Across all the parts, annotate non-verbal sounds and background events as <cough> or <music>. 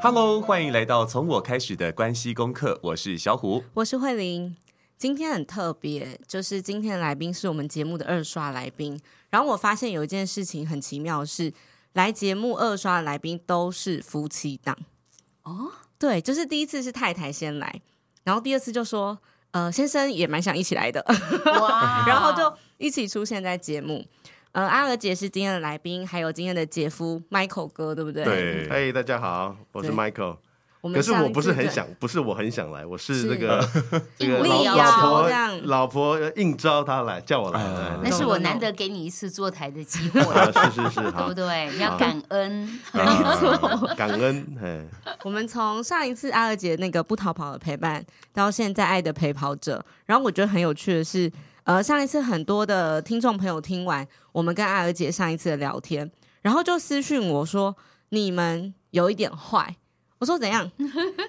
Hello，欢迎来到从我开始的关系功课。我是小虎，我是慧玲。今天很特别，就是今天的来宾是我们节目的二刷来宾。然后我发现有一件事情很奇妙的是，来节目二刷的来宾都是夫妻档。哦，对，就是第一次是太太先来，然后第二次就说，呃，先生也蛮想一起来的，<laughs> 然后就一起出现在节目。呃，阿娥姐是今天的来宾，还有今天的姐夫 Michael 哥，对不对？对，嘿，大家好，我是 Michael。可是我不是很想，不是我很想来，我是那个 <laughs> 这个老婆老婆应召他来，叫我来。那是我难得给你一次坐台的机会，<laughs> 是是是，对不对？你要感恩，<laughs> 感恩。我们从上一次阿娥姐那个不逃跑的陪伴，到现在爱的陪跑者，然后我觉得很有趣的是，呃，上一次很多的听众朋友听完我们跟艾尔姐上一次的聊天，然后就私讯我说，你们有一点坏。我说怎样？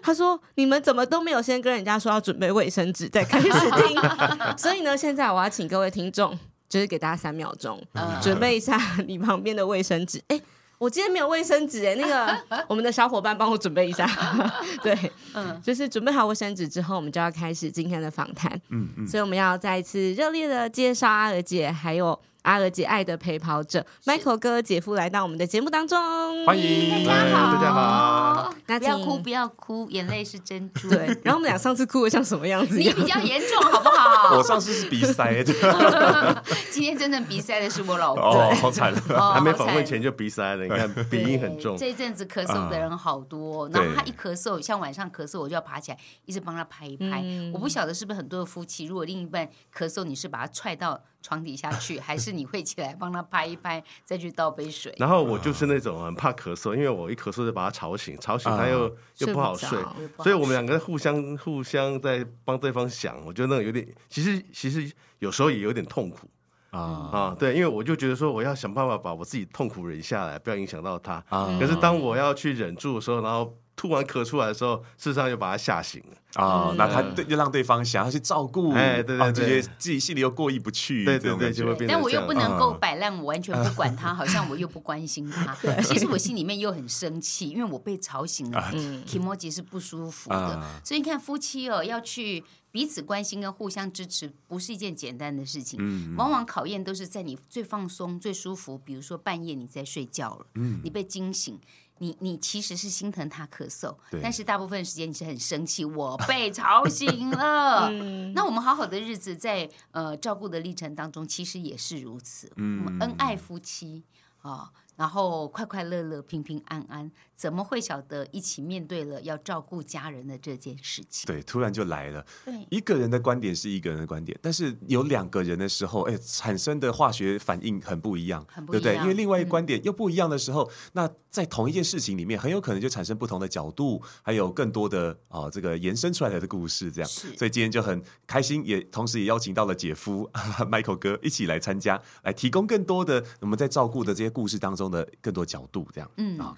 他说你们怎么都没有先跟人家说要准备卫生纸再开始听？<laughs> 所以呢，现在我要请各位听众，就是给大家三秒钟，准备一下你旁边的卫生纸。哎，我今天没有卫生纸哎，那个 <laughs> 我们的小伙伴帮我准备一下。<laughs> 对，嗯，就是准备好卫生纸之后，我们就要开始今天的访谈。嗯嗯，所以我们要再一次热烈的介绍阿娥姐，还有。阿娥姐爱的陪跑者是，Michael 哥姐夫来到我们的节目当中，欢迎大家好，大家好。那不要哭，不要哭，眼泪是珍珠。对，然后我们俩上次哭的像什么样子？<laughs> 你比较严重，好不好？我上次是鼻塞的，<laughs> 今天真正鼻塞的是我老公，哦，好惨，还没访问前就鼻塞了，你看鼻音很重。这一阵子咳嗽的人好多，然后他一咳嗽，像晚上咳嗽，我就要爬起来一直帮他拍一拍。我不晓得是不是很多的夫妻，如果另一半咳嗽，你是把他踹到床底下去，还是你会起来帮他拍一拍，再去倒杯水？然后我就是那种很怕咳嗽，因为我一咳嗽就把他吵醒，吵醒他又、uh, 又不好睡，所以我们两个互相互相在帮对方想。我觉得那个有点，其实其实有时候也有点痛苦啊、uh, 啊，对，因为我就觉得说我要想办法把我自己痛苦忍下来，不要影响到他。Uh, 可是当我要去忍住的时候，然后。突然咳出来的时候，事实上又把他吓醒了啊！那他对又让对方想要去照顾，哎，对对对，自己心里又过意不去，对对对，就会变。但我又不能够摆烂，我完全不管他，好像我又不关心他。<laughs> 其实我心里面又很生气，因为我被吵醒了，嗯，kimoji 是不舒服的。所以你看，夫妻哦，要去彼此关心跟互相支持，不是一件简单的事情。嗯，往往考验都是在你最放松、最舒服，比如说半夜你在睡觉了，嗯，你被惊醒。你你其实是心疼他咳嗽，但是大部分时间你是很生气，我被吵醒了。<laughs> 嗯、那我们好好的日子在呃照顾的历程当中，其实也是如此。嗯，我们恩爱夫妻啊。哦然后快快乐乐、平平安安，怎么会晓得一起面对了要照顾家人的这件事情？对，突然就来了。对，一个人的观点是一个人的观点，但是有两个人的时候，哎，产生的化学反应很不一样，很不一样，对不对？因为另外一个观点又不一样的时候，嗯、那在同一件事情里面，很有可能就产生不同的角度，还有更多的啊、哦，这个延伸出来的故事，这样。是所以今天就很开心，也同时也邀请到了姐夫 <laughs> Michael 哥一起来参加，来提供更多的我们在照顾的这些故事当中的更多角度。这样，嗯，好。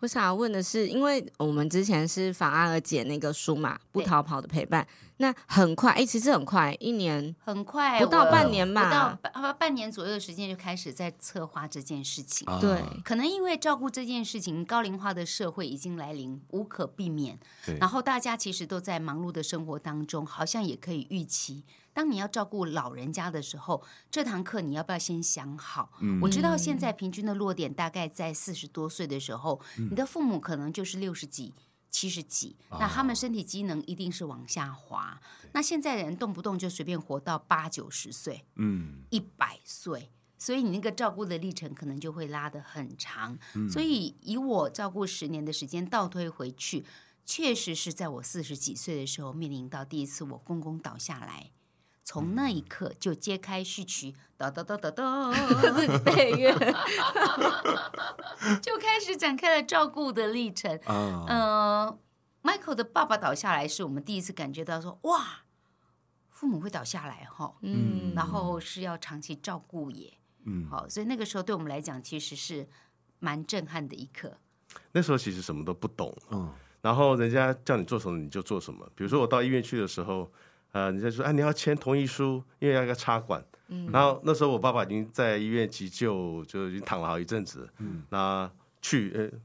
我想要问的是，因为我们之前是访阿尔姐那个书嘛，不逃跑的陪伴，对那很快，哎、欸，其实很快，一年很快，不到半年吧，不到半半年左右的时间就开始在策划这件事情。对，可能因为照顾这件事情，高龄化的社会已经来临，无可避免。对然后大家其实都在忙碌的生活当中，好像也可以预期。当你要照顾老人家的时候，这堂课你要不要先想好？嗯、我知道现在平均的落点大概在四十多岁的时候，嗯、你的父母可能就是六十几、七十几，哦、那他们身体机能一定是往下滑。对那现在的人动不动就随便活到八九十岁，嗯，一百岁，所以你那个照顾的历程可能就会拉得很长。嗯、所以以我照顾十年的时间倒推回去，确实是在我四十几岁的时候面临到第一次我公公倒下来。从那一刻就揭开序曲，哒哒哒哒哒，<laughs> 配乐，<laughs> 就开始展开了照顾的历程。嗯、呃、，Michael 的爸爸倒下来，是我们第一次感觉到说，哇，父母会倒下来哈，嗯，然后是要长期照顾也，嗯，好，所以那个时候对我们来讲，其实是蛮震撼的一刻。那时候其实什么都不懂，嗯，然后人家叫你做什么你就做什么。比如说我到医院去的时候。呃，人家说，哎，你要签同意书，因为要一个插管。嗯，然后那时候我爸爸已经在医院急救，就已经躺了好一阵子。嗯，那去，呃，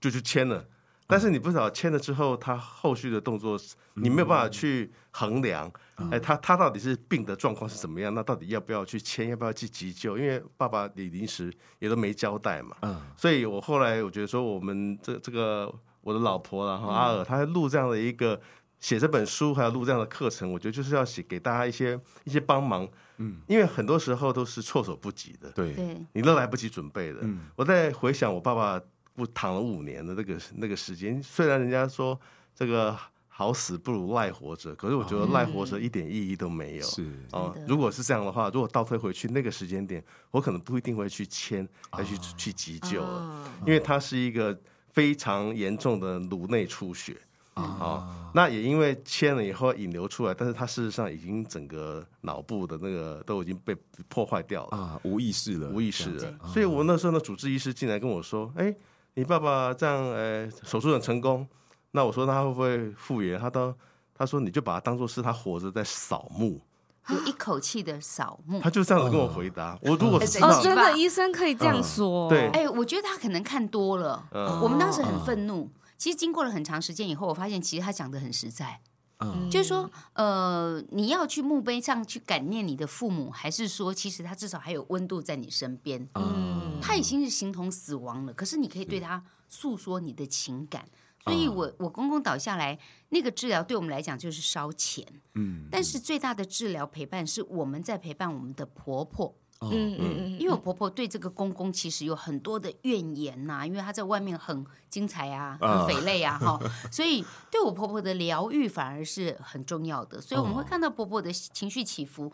就去签了。但是你不知道签了之后，他后续的动作，你没有办法去衡量。哎，他他到底是病的状况是怎么样？那到底要不要去签？要不要去急救？因为爸爸你临时也都没交代嘛。嗯，所以我后来我觉得说，我们这这个我的老婆然后阿尔，他录这样的一个写这本书，还有录这样的课程，我觉得就是要写给大家一些一些帮忙。嗯，因为很多时候都是措手不及的。对，你都来不及准备的。嗯，我在回想我爸爸。不躺了五年的那个那个时间，虽然人家说这个好死不如赖活着，可是我觉得赖活着一点意义都没有。是哦，如果是这样的话，如果倒退回去那个时间点，我可能不一定会去签，来去去急救了，因为他是一个非常严重的颅内出血啊。那也因为签了以后引流出来，但是他事实上已经整个脑部的那个都已经被破坏掉了啊，无意识了，无意识了。所以我那时候呢主治医师进来跟我说，哎。你爸爸这样，呃，手术很成功，那我说他会不会复原？他都他说你就把他当做是他活着在扫墓，就一口气的扫墓。他就这样子跟我回答。我如果知道哦，真的医生可以这样说。对，哎，我觉得他可能看多了。我们当时很愤怒，其实经过了很长时间以后，我发现其实他讲的很实在。嗯，就是说，呃，你要去墓碑上去感念你的父母，还是说，其实他至少还有温度在你身边？嗯，他已经是形同死亡了，可是你可以对他诉说你的情感。所以我我公公倒下来，那个治疗对我们来讲就是烧钱。嗯，但是最大的治疗陪伴是我们在陪伴我们的婆婆。嗯嗯嗯，因为我婆婆对这个公公其实有很多的怨言呐、啊，因为他在外面很精彩啊，很匪类啊，<laughs> 哈，所以对我婆婆的疗愈反而是很重要的。所以我们会看到婆婆的情绪起伏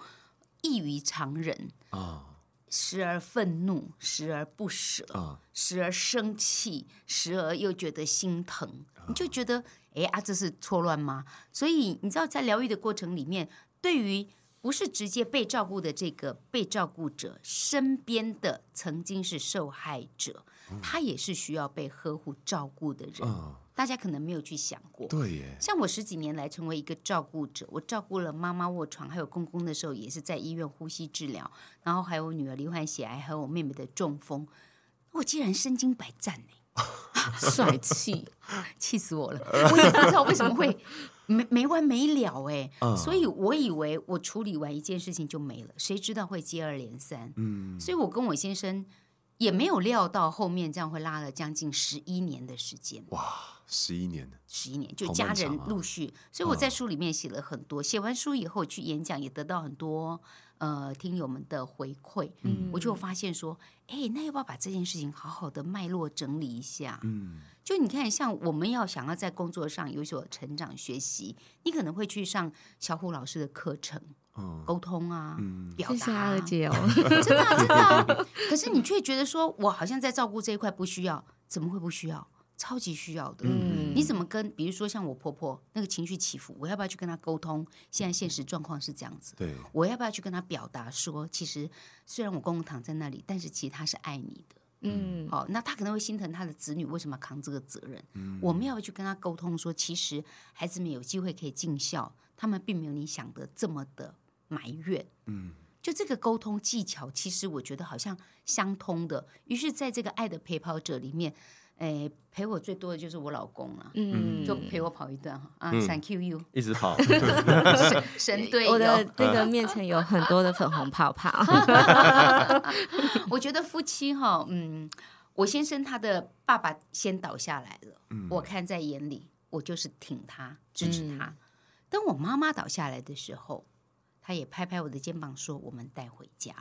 异于常人啊，时而愤怒，时而不舍，时而生气，时而又觉得心疼，你就觉得哎啊，这是错乱吗？所以你知道，在疗愈的过程里面，对于不是直接被照顾的这个被照顾者身边的曾经是受害者，他也是需要被呵护照顾的人。大家可能没有去想过，对耶。像我十几年来成为一个照顾者，我照顾了妈妈卧床，还有公公的时候，也是在医院呼吸治疗，然后还有我女儿罹患血癌，还有我妹妹的中风，我竟然身经百战呢。<laughs> 帅气，气死我了！我也不知道为什么会没没完没了哎，所以我以为我处理完一件事情就没了，谁知道会接二连三。嗯，所以我跟我先生也没有料到后面这样会拉了将近十一年的时间。哇，十一年，十一年就家人陆续，所以我在书里面写了很多。写完书以后去演讲，也得到很多。呃，听友们的回馈，嗯，我就发现说，哎，那要不要把这件事情好好的脉络整理一下？嗯，就你看，像我们要想要在工作上有所成长学习，你可能会去上小虎老师的课程，哦，沟通啊，嗯，表达啊，谢谢二姐哦，真的真的，可是你却觉得说我好像在照顾这一块不需要，怎么会不需要？超级需要的，嗯，你怎么跟？比如说像我婆婆那个情绪起伏，我要不要去跟她沟通？现在现实状况是这样子，对，我要不要去跟她表达说，其实虽然我公公躺在那里，但是其实他是爱你的，嗯，好，那他可能会心疼他的子女为什么要扛这个责任？嗯，我们要不要去跟他沟通说，其实孩子们有机会可以尽孝，他们并没有你想的这么的埋怨，嗯，就这个沟通技巧，其实我觉得好像相通的。于是，在这个爱的陪跑者里面。哎，陪我最多的就是我老公了，嗯，就陪我跑一段哈啊，Thank you 一直跑，神队友，我的 <laughs> 那个面前有很多的粉红泡泡。<laughs> 我觉得夫妻哈，嗯，我先生他的爸爸先倒下来了，我看在眼里，我就是挺他，支持他。等我妈妈倒下来的时候，他也拍拍我的肩膀说：“我们带回家。”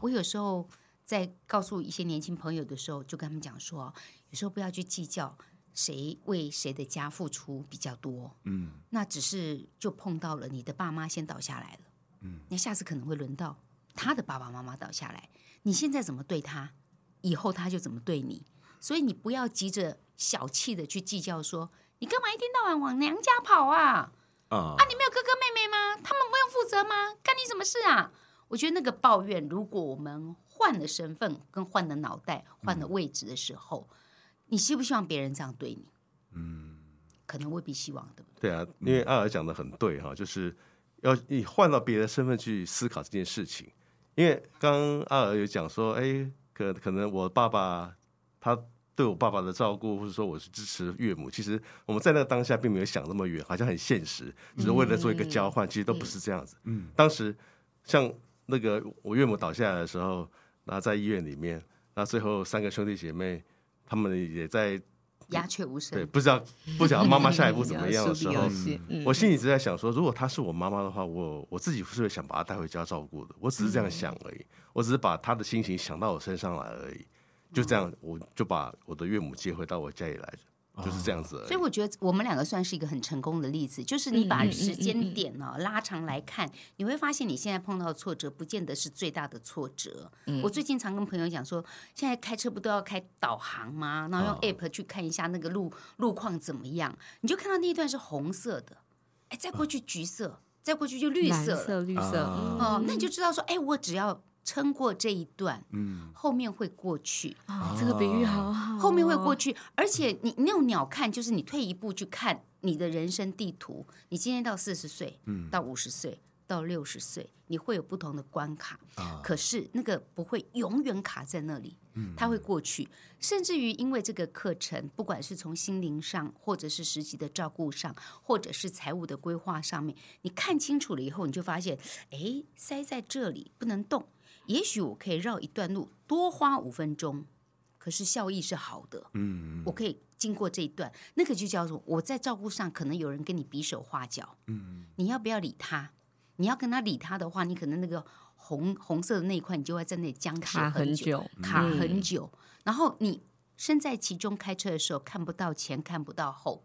我有时候。在告诉一些年轻朋友的时候，就跟他们讲说，有时候不要去计较谁为谁的家付出比较多，嗯，那只是就碰到了你的爸妈先倒下来了，嗯，那下次可能会轮到他的爸爸妈妈倒下来，你现在怎么对他，以后他就怎么对你，所以你不要急着小气的去计较说，你干嘛一天到晚往娘家跑啊？啊，啊，你没有哥哥妹妹吗？他们不用负责吗？干你什么事啊？我觉得那个抱怨，如果我们换了身份，跟换了脑袋，换了位置的时候，嗯、你希不希望别人这样对你？嗯，可能未必希望，对不对？对啊，因为阿尔讲的很对哈，就是要你换到别的身份去思考这件事情。因为刚刚阿尔有讲说，哎，可可能我爸爸他对我爸爸的照顾，或者说我是支持岳母，其实我们在那个当下并没有想那么远，好像很现实，只是为了做一个交换，其实都不是这样子。嗯，当时像那个我岳母倒下来的时候，然后在医院里面，那最后三个兄弟姐妹他们也在鸦雀无声，对，不知道不晓得妈妈下一步怎么样的 <laughs> 时候，我心里一直在想说，如果她是我妈妈的话，我我自己是会想把她带回家照顾的，我只是这样想而已，我只是把她的心情想到我身上来而已。就这样，我就把我的岳母接回到我家里来，就是这样子。所以我觉得我们两个算是一个很成功的例子，就是你把时间点呢拉长来看，你会发现你现在碰到的挫折，不见得是最大的挫折。我最近常跟朋友讲说，现在开车不都要开导航吗？然后用 app 去看一下那个路路况怎么样，你就看到那一段是红色的，哎，再过去橘色，再过去就绿色，蓝色、绿色，哦，那你就知道说，哎，我只要。撑过这一段，嗯，后面会过去。哦，这个比喻好好哦。后面会过去，而且你那种鸟看，就是你退一步去看你的人生地图。你今天到四十岁，嗯，到五十岁，到六十岁，你会有不同的关卡。啊，可是那个不会永远卡在那里，嗯，它会过去。甚至于因为这个课程，不管是从心灵上，或者是实际的照顾上，或者是财务的规划上面，你看清楚了以后，你就发现，哎，塞在这里不能动。也许我可以绕一段路多花五分钟，可是效益是好的。嗯，我可以经过这一段，那个就叫做我在照顾上可能有人跟你比手画脚。嗯，你要不要理他？你要跟他理他的话，你可能那个红红色的那一块，你就会在那里僵持很久，卡很久。卡很久。然后你身在其中开车的时候，看不到前，看不到后，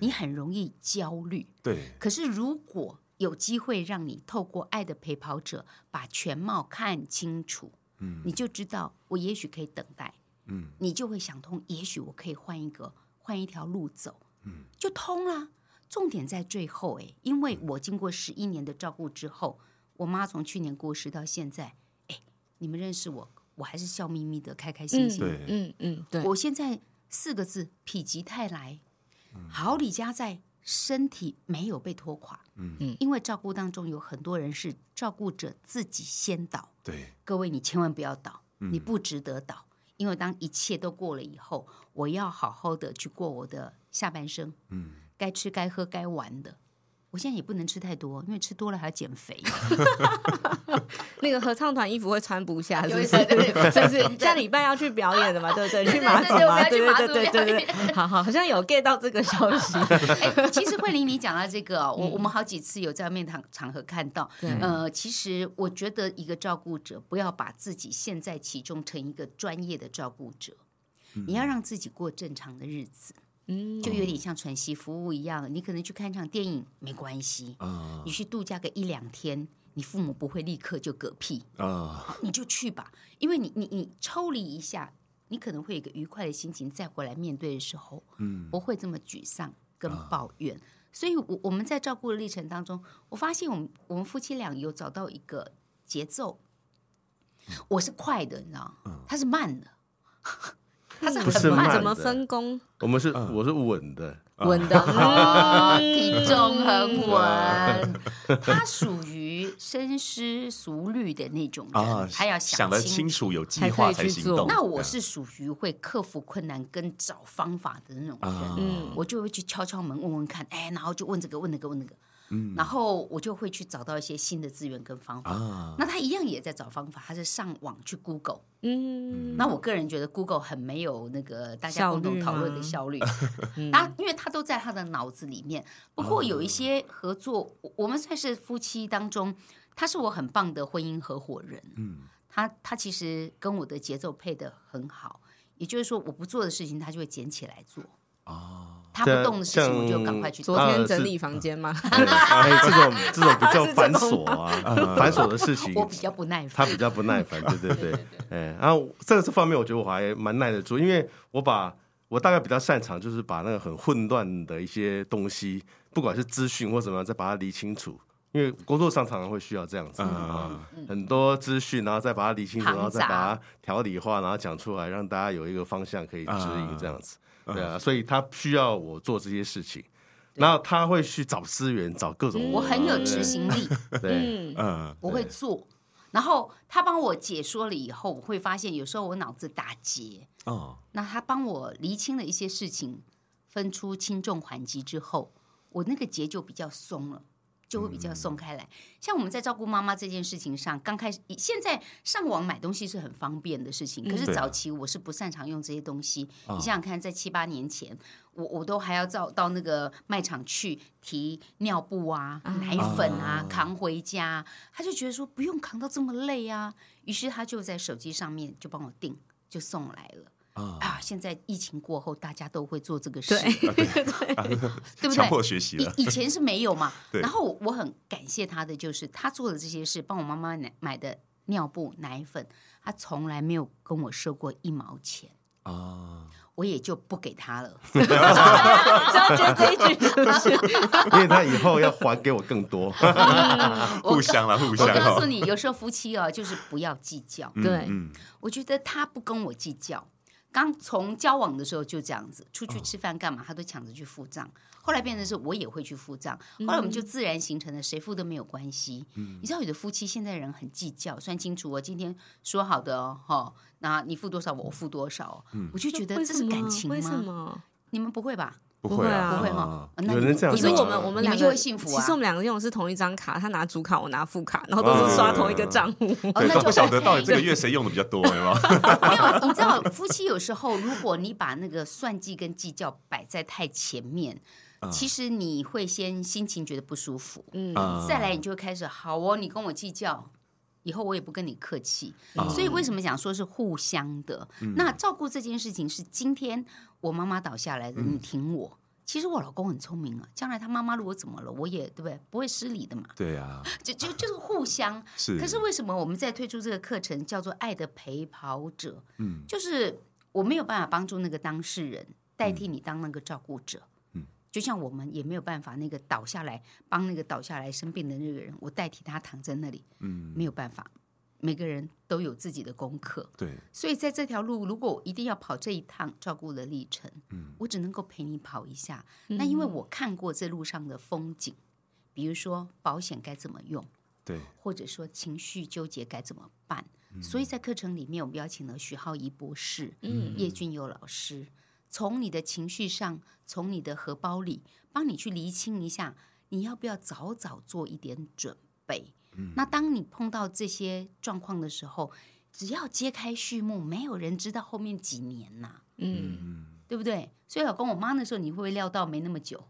你很容易焦虑。对。可是如果有机会让你透过爱的陪跑者把全貌看清楚，嗯，你就知道我也许可以等待，嗯，你就会想通，也许我可以换一个换一条路走，嗯，就通了。重点在最后，哎，因为我经过十一年的照顾之后，我妈从去年过世到现在，哎，你们认识我，我还是笑眯眯的，开开心心的，嗯嗯嗯，对，我现在四个字，否极泰来，好李家在。身体没有被拖垮，嗯，因为照顾当中有很多人是照顾者自己先倒，对，各位你千万不要倒，你不值得倒，因为当一切都过了以后，我要好好的去过我的下半生，嗯，该吃该喝该玩的。我现在也不能吃太多，因为吃多了还要减肥。<laughs> 那个合唱团衣服会穿不下，是不是？就是 <laughs> 下礼拜要去表演的嘛，对不对？去马祖嘛，对对对对对对。好好，好像有 get 到这个消息。<laughs> 哎，其实慧玲，你讲到这个，我我们好几次有在面谈场合看到。呃，其实我觉得一个照顾者不要把自己陷在其中，成一个专业的照顾者，你要让自己过正常的日子。嗯，就有点像喘息服务一样，你可能去看一场电影没关系，啊，你去度假个一两天，你父母不会立刻就嗝屁啊，<laughs> 你就去吧，因为你你你抽离一下，你可能会有一个愉快的心情再回来面对的时候，嗯，不会这么沮丧跟抱怨。所以，我我们在照顾的历程当中，我发现我们我们夫妻俩有找到一个节奏，我是快的，你知道，他是慢的。他是很慢，怎么分工？我们是，我是稳的，稳的，<laughs> 体重很稳。他属于深思熟虑的那种人，他要想得清楚，有计划才行动。那我是属于会克服困难跟找方法的那种人，嗯，我就会去敲敲门问问看，哎，然后就问这个问那个问那个。嗯，然后我就会去找到一些新的资源跟方法。啊，那他一样也在找方法，他是上网去 Google。嗯，那我个人觉得 Google 很没有那个大家共同讨论的效率。他因为他都在他的脑子里面。不过有一些合作，我们算是夫妻当中，他是我很棒的婚姻合伙人。嗯，他他其实跟我的节奏配得很好，也就是说，我不做的事情，他就会捡起来做。哦。他不动的事情，我就赶快去做。昨天整理房间吗？哎，这种这种比较 <laughs> 繁琐啊，<laughs> 繁琐的事情，我比较不耐烦。他比较不耐烦，对对对。哎，然后这个这方面，我觉得我还蛮耐得住，因为我把我大概比较擅长，就是把那个很混乱的一些东西，不管是资讯或怎么样，再把它理清楚。因为工作上常常会需要这样子啊，很多资讯，然后再把它理清楚，然后再把它条理化，然后讲出来，让大家有一个方向可以指引，这样子。对啊，所以他需要我做这些事情，然后他会去找资源，找各种。我很有执行力，对，嗯，我会做。然后他帮我解说了以后，我会发现有时候我脑子打结哦。那他帮我厘清了一些事情，分出轻重缓急之后，我那个结就比较松了。就会比较松开来。像我们在照顾妈妈这件事情上，刚开始现在上网买东西是很方便的事情，可是早期我是不擅长用这些东西。你想想看，在七八年前，我我都还要到到那个卖场去提尿布啊、奶粉啊，扛回家。他就觉得说不用扛到这么累啊，于是他就在手机上面就帮我订，就送来了。啊！现在疫情过后，大家都会做这个事，对，<laughs> 对，<laughs> 对不对？强迫学习了。以以前是没有嘛。<laughs> 然后我很感谢他的，就是他做的这些事，帮我妈妈买买的尿布、奶粉，他从来没有跟我收过一毛钱啊。我也就不给他了。只要接这一句，因为他以后要还给我更多。互相了，互相。我告诉你，有时候夫妻哦，就是不要计较。对，嗯，我觉得他不跟我计较。刚从交往的时候就这样子，出去吃饭干嘛，他都抢着去付账。后来变成是我也会去付账，后来我们就自然形成了谁付都没有关系。嗯、你知道有的夫妻现在人很计较，算清楚我今天说好的哦，哦，那你付多少我付多少，嗯、我就觉得这是感情吗？为什么？你们不会吧？不会啊，不会哈。有人这样，其实我们我们两个就会幸福啊。其实我们两个用的是同一张卡，他拿主卡，我拿副卡，然后都是刷同一个账户。对，都不晓得到底这个月谁用的比较多，对吗？<laughs> 没有，你知道，夫妻有时候如果你把那个算计跟计较摆在太前面，其实你会先心情觉得不舒服。嗯，再来你就会开始好哦，你跟我计较，以后我也不跟你客气。所以为什么讲说是互相的？那照顾这件事情是今天。我妈妈倒下来的，你挺我。嗯、其实我老公很聪明啊，将来他妈妈如果怎么了，我也对不对？不会失礼的嘛。对啊，<laughs> 就就就是互相。<laughs> 是。可是为什么我们在推出这个课程叫做《爱的陪跑者》？嗯，就是我没有办法帮助那个当事人代替你当那个照顾者。嗯，就像我们也没有办法那个倒下来帮那个倒下来生病的那个人，我代替他躺在那里。嗯，没有办法。每个人都有自己的功课，对，所以在这条路，如果我一定要跑这一趟照顾的历程，嗯，我只能够陪你跑一下。嗯、那因为我看过这路上的风景，比如说保险该怎么用，对，或者说情绪纠结该怎么办，嗯、所以在课程里面，我们邀请了徐浩怡博士，嗯，叶俊佑老师，从你的情绪上，从你的荷包里，帮你去厘清一下，你要不要早早做一点准备。那当你碰到这些状况的时候，只要揭开序幕，没有人知道后面几年呐，嗯，对不对？所以老公，我妈那时候你会不会料到没那么久？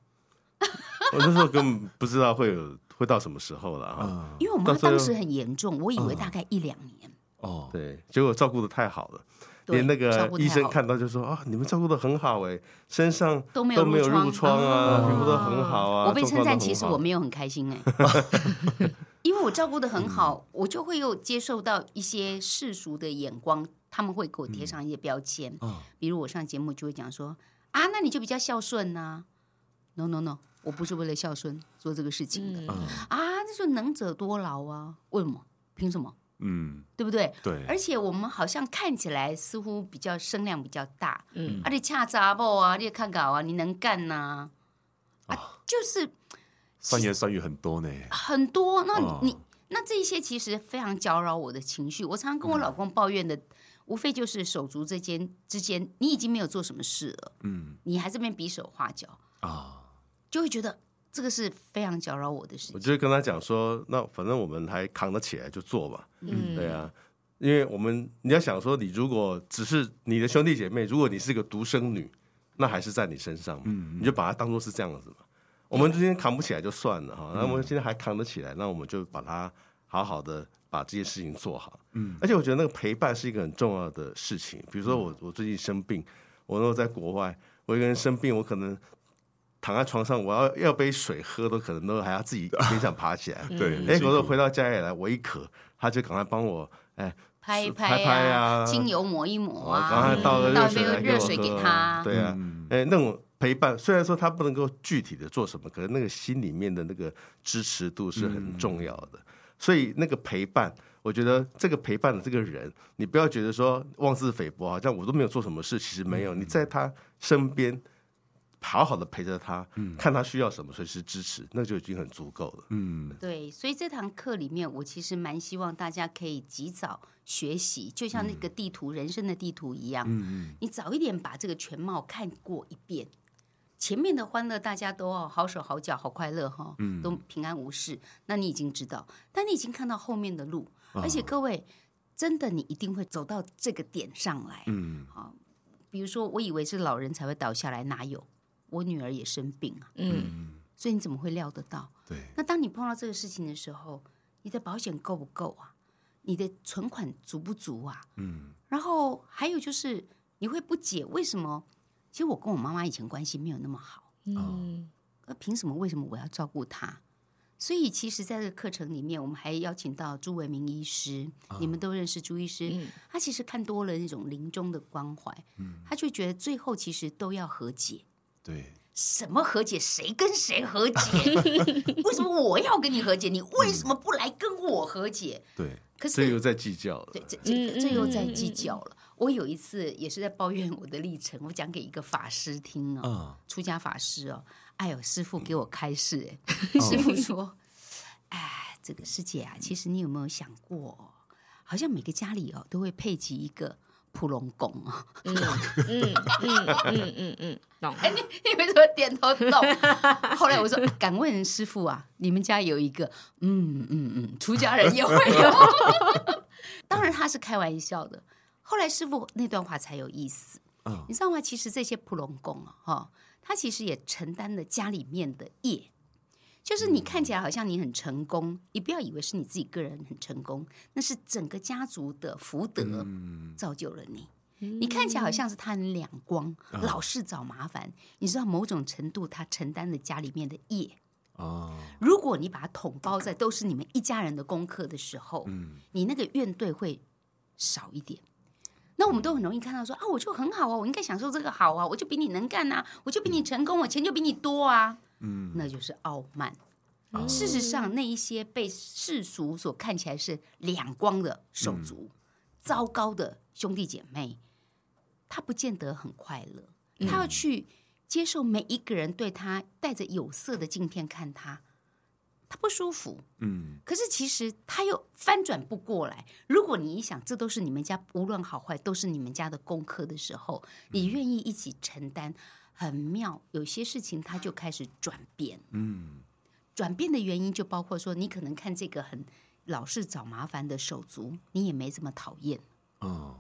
<laughs> 我那时候根本不知道会有会到什么时候了啊，因为我妈当时很严重，我以为大概一两年。哦，对，结果照顾的太好了，连那个医生看到就说啊，你们照顾的很好哎，身上都没有褥疮啊，皮肤都很好啊。我被称赞，其实我没有很开心哎。<laughs> 因为我照顾的很好，嗯、我就会又接受到一些世俗的眼光，他们会给我贴上一些标签。比如我上节目就会讲说啊，那你就比较孝顺呐、啊。No No No，我不是为了孝顺做这个事情的。嗯、啊，那就能者多劳啊，为什么？凭什么？嗯，对不对？对。而且我们好像看起来似乎比较声量比较大。嗯。而且恰杂不啊？你看稿啊？你能干呐、啊？啊，哦、就是。酸言酸语很多呢，很多。那你、哦、那这一些其实非常搅扰我的情绪。我常常跟我老公抱怨的，嗯、无非就是手足之间之间，你已经没有做什么事了，嗯，你还这边比手画脚啊，哦、就会觉得这个是非常搅扰我的事情。我就会跟他讲说，那反正我们还扛得起来就做吧，嗯，对啊，因为我们你要想说，你如果只是你的兄弟姐妹，如果你是个独生女，那还是在你身上嘛，嗯，你就把它当做是这样子嘛。我们今天扛不起来就算了哈，那我们今天还扛得起来，那我们就把它好好的把这些事情做好。嗯，而且我觉得那个陪伴是一个很重要的事情。比如说我我最近生病，我如果在国外，我一个人生病，我可能躺在床上，我要要杯水喝都可能都还要自己勉强爬起来。<laughs> 对，哎，我说回到家里来，我一渴，他就赶快帮我哎拍一拍啊，精油抹一抹啊，赶快倒个热水给他。对啊，哎那种。陪伴虽然说他不能够具体的做什么，可是那个心里面的那个支持度是很重要的。嗯、所以那个陪伴，我觉得这个陪伴的这个人，你不要觉得说妄自菲薄，好像我都没有做什么事，其实没有。嗯、你在他身边好好的陪着他，嗯，看他需要什么，随时支持，那就已经很足够了。嗯，对，所以这堂课里面，我其实蛮希望大家可以及早学习，就像那个地图，嗯、人生的地图一样，嗯嗯，你早一点把这个全貌看过一遍，前面的欢乐大家都哦好手好脚好快乐哈，嗯，都平安无事，那你已经知道，但你已经看到后面的路，哦、而且各位真的你一定会走到这个点上来，嗯，好，比如说我以为是老人才会倒下来，哪有？我女儿也生病啊，嗯，所以你怎么会料得到？对，那当你碰到这个事情的时候，你的保险够不够啊？你的存款足不足啊？嗯，然后还有就是你会不解为什么？其实我跟我妈妈以前关系没有那么好，嗯，那凭什么？为什么我要照顾她？所以其实在这个课程里面，我们还邀请到朱维明医师，哦、你们都认识朱医师，嗯、他其实看多了那种临终的关怀，嗯，他就觉得最后其实都要和解。对，什么和解？谁跟谁和解？<laughs> 为什么我要跟你和解？你为什么不来跟我和解？对，可是这又在计较了。对，这这这又在计较了。我有一次也是在抱怨我的历程，我讲给一个法师听哦，出家法师哦，哎呦，师傅给我开示，哎，<laughs> 师傅说，哎，这个师姐啊，其实你有没有想过，好像每个家里哦都会配齐一个。普龙宫啊，嗯嗯嗯嗯嗯嗯，懂？哎，你你为什么点头懂？<laughs> 后来我说，敢问师傅啊，你们家有一个，嗯嗯嗯，出家人也会有。<laughs> 当然他是开玩笑的。后来师傅那段话才有意思，你知道吗？其实这些普龙宫啊，哈，他其实也承担了家里面的业。就是你看起来好像你很成功，你不要以为是你自己个人很成功，那是整个家族的福德造就了你。你看起来好像是他很两光，老是找麻烦，你知道某种程度他承担了家里面的业。如果你把它统包在都是你们一家人的功课的时候，你那个怨怼会少一点。那我们都很容易看到说啊，我就很好啊，我应该享受这个好啊，我就比你能干啊，我就比你成功，我钱就比你多啊。嗯，那就是傲慢。嗯、事实上，那一些被世俗所看起来是两光的手足、嗯、糟糕的兄弟姐妹，他不见得很快乐。嗯、他要去接受每一个人对他带着有色的镜片看他，他不舒服。嗯，可是其实他又翻转不过来。如果你一想，这都是你们家，无论好坏，都是你们家的功课的时候，你愿意一起承担。很妙，有些事情它就开始转变。嗯，转变的原因就包括说，你可能看这个很老是找麻烦的手足，你也没这么讨厌。哦，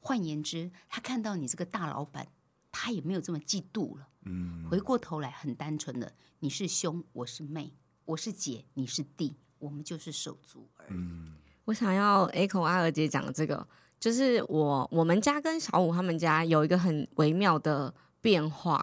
换言之，他看到你这个大老板，他也没有这么嫉妒了。嗯，回过头来很单纯的，你是兄，我是妹，我是姐，你是弟，我们就是手足而已。嗯，我想要 echo 阿娥姐讲的这个，就是我我们家跟小五他们家有一个很微妙的。变化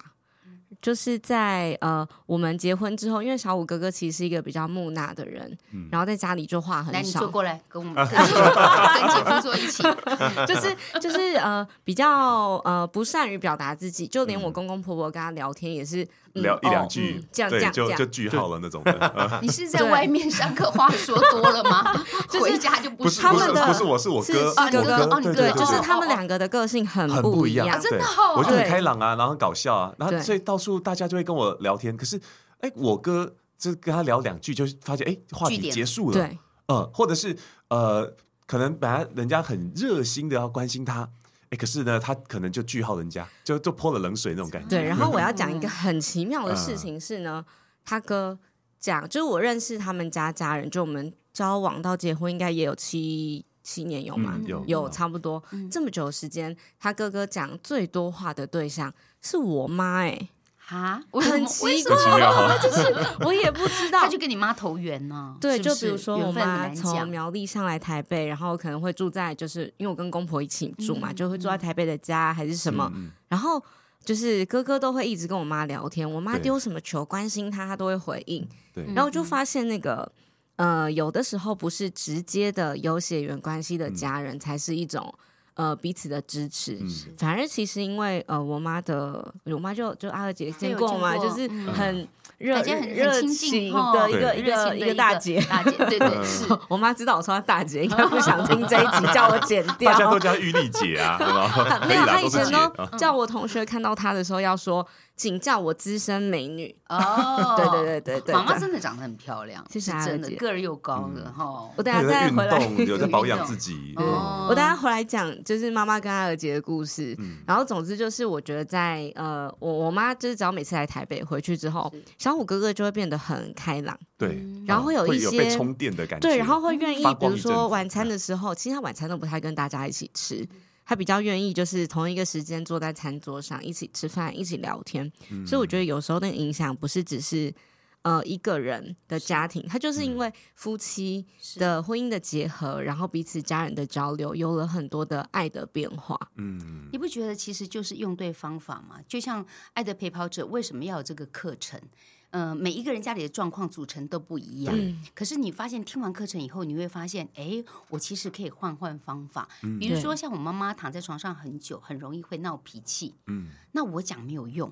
就是在呃，我们结婚之后，因为小五哥哥其实是一个比较木讷的人，嗯、然后在家里就话很少。来，你坐过来跟我们 <laughs> 跟姐夫坐一起，<laughs> 就是就是呃，比较呃不善于表达自己，就连我公公婆婆跟他聊天也是。聊一两句，这样就就句号了那种的。<laughs> 你是在外面上课话说多了吗？<laughs> 回家就不是他们的，不是我是我哥，哥哥，对，就是他们两个的个性很不一样，真的。我就很开朗啊，然后很搞笑啊，然后所以到处大家就会跟我聊天。可是，哎，我哥就跟他聊两句，就发现哎，话题结束了。对，嗯，或者是呃，可能本来人家很热心的要关心他。哎，可是呢，他可能就句号人家，就就泼了冷水那种感觉。对，然后我要讲一个很奇妙的事情是呢，嗯、他哥讲，就是我认识他们家家人，就我们交往到结婚应该也有七七年有吗？嗯、有有差不多、嗯、这么久的时间，他哥哥讲最多话的对象是我妈，哎。啊，我很奇怪，<laughs> 就是我也不知道，他就跟你妈投缘呢。对，就比如说我妈从苗栗上来台北，然后可能会住在，就是因为我跟公婆一起住嘛，就会住在台北的家还是什么。然后就是哥哥都会一直跟我妈聊天，我妈丢什么球关心他，他都会回应。对，然后就发现那个呃，有的时候不是直接的有血缘关系的家人，才是一种。呃，彼此的支持，嗯、反而其实因为呃，我妈的，我妈就就阿二姐见过嘛，就是很热很热情的一个一个一个大姐，大姐对对是。<laughs> 我妈知道我说她大姐，应该不想听这一集，叫我剪掉。大家都叫玉丽姐啊，对吧？<laughs> 没有，她以前都叫我同学看到她的时候要说。仅叫我资深美女哦。<laughs> 对对对对对，妈妈真的长得很漂亮，谢谢真的个儿又高的哈。我等下再回来，<laughs> 有在保养自己。我等下回来讲，就是妈妈跟阿尔杰的故事。然后总之就是，我觉得在呃，我我妈就是只要每次来台北回去之后，小虎哥哥就会变得很开朗。对，然后会有一些充电的感觉。对，然后会愿意，比如说晚餐的时候，其实他晚餐都不太跟大家一起吃。他比较愿意，就是同一个时间坐在餐桌上一起吃饭，一起聊天。嗯、所以我觉得有时候那个影响不是只是呃一个人的家庭，他就是因为夫妻的婚姻的结合，然后彼此家人的交流，有了很多的爱的变化。嗯，你不觉得其实就是用对方法吗？就像爱的陪跑者为什么要有这个课程？呃，每一个人家里的状况组成都不一样，嗯、可是你发现听完课程以后，你会发现，哎，我其实可以换换方法。嗯、比如说，像我妈妈躺在床上很久，很容易会闹脾气。嗯，那我讲没有用，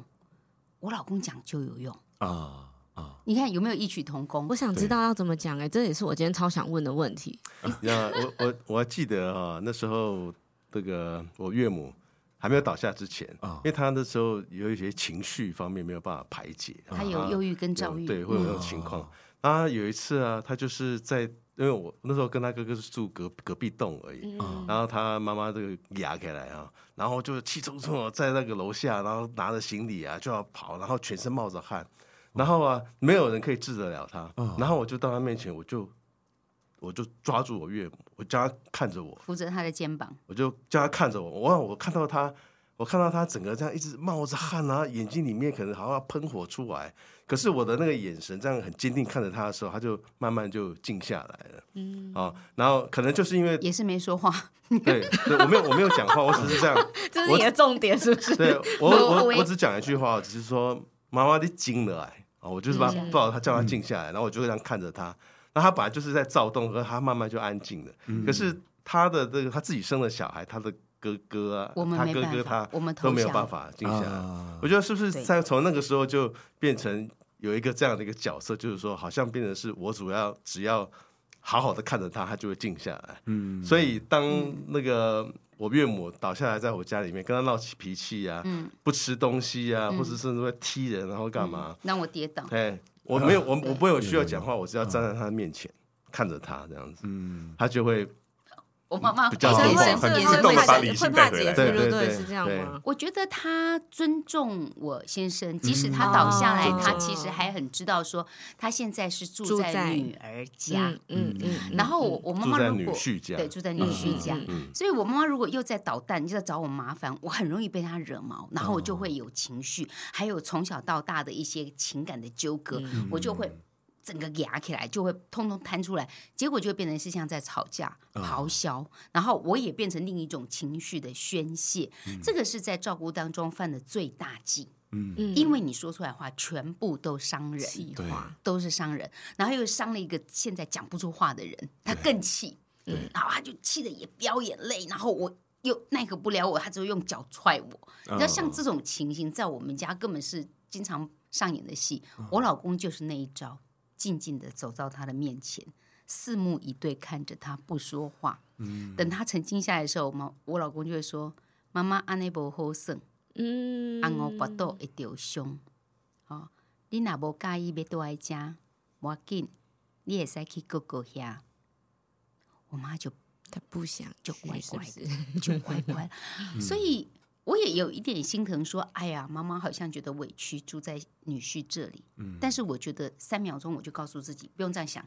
我老公讲就有用啊你看有没有异曲同工？我想知道要怎么讲，哎，这也是我今天超想问的问题。<laughs> 那我我我还记得啊，那时候这个我岳母。还没有倒下之前，因为他那时候有一些情绪方面没有办法排解，他有忧郁跟躁郁，对，会有这种情况。啊，有一次啊，他就是在，因为我那时候跟他哥哥是住隔隔壁栋而已，然后他妈妈这个压开来啊，然后就气冲冲在那个楼下，然后拿着行李啊就要跑，然后全身冒着汗，然后啊没有人可以治得了他，然后我就到他面前，我就。我就抓住我岳母，我叫他看着我，扶着他的肩膀，我就叫他看着我。我我看到他，我看到他整个这样一直冒着汗，然后眼睛里面可能好像要喷火出来。可是我的那个眼神这样很坚定看着他的时候，他就慢慢就静下来了。嗯，啊，然后可能就是因为也是没说话，对，对，我没有我没有讲话，我只是这样。<laughs> 这是你的重点是不是？对我我我只讲一句话，只是说妈妈你静了来啊，我就是把抱着他叫他静下来，然后我就这样看着他。那他本来就是在躁动，和他慢慢就安静了。嗯、可是他的这个他自己生的小孩，他的哥哥啊，他哥哥他都没有办法静下来。啊、我觉得是不是在从那个时候就变成有一个这样的一个角色，就是说好像变成是我主要只要好好的看着他，他就会静下来。嗯，所以当那个我岳母倒下来在我家里面，跟他闹起脾气啊，嗯、不吃东西啊，嗯、或者甚至会踢人，然后干嘛？让、嗯、我跌倒。对。我没有，我我不会有需要讲话，我只要站在他的面前，看着他这样子，嗯，他就会，我妈妈比较会把理性带回来，对对对，是这样吗？我觉得他尊重我先生，即使他倒下来，他其实还很知道说他现在是住在女儿家，嗯嗯，然后我我妈妈如果对住在女婿家，所以我妈妈如果又在捣蛋，就在找我麻烦，我很容易被他惹毛，然后我就会有情绪，还有从小到大的一些情感的纠葛，我就会。整个压起来就会通通摊出来，结果就会变成是像在吵架、咆哮，哦、然后我也变成另一种情绪的宣泄。嗯、这个是在照顾当中犯的最大忌。嗯，因为你说出来的话全部都伤人，对都是伤人，然后又伤了一个现在讲不出话的人，他更气，嗯然后他就气得也飙眼泪，然后我又奈何不了我，他只会用脚踹我。你知道像这种情形，在我们家根本是经常上演的戏。哦、我老公就是那一招。静静的走到他的面前，四目以对看着他，不说话。嗯，等他沉静下来的时候，我我老公就会说：“妈妈安内无好耍，嗯，安我巴肚会掉伤。哦，你若无介意要倒来家，无要紧，你会使去哥哥遐。”我妈就她不想，就乖乖的，就乖乖。所以。我也有一点心疼，说：“哎呀，妈妈好像觉得委屈，住在女婿这里。嗯，但是我觉得三秒钟我就告诉自己，不用这样想。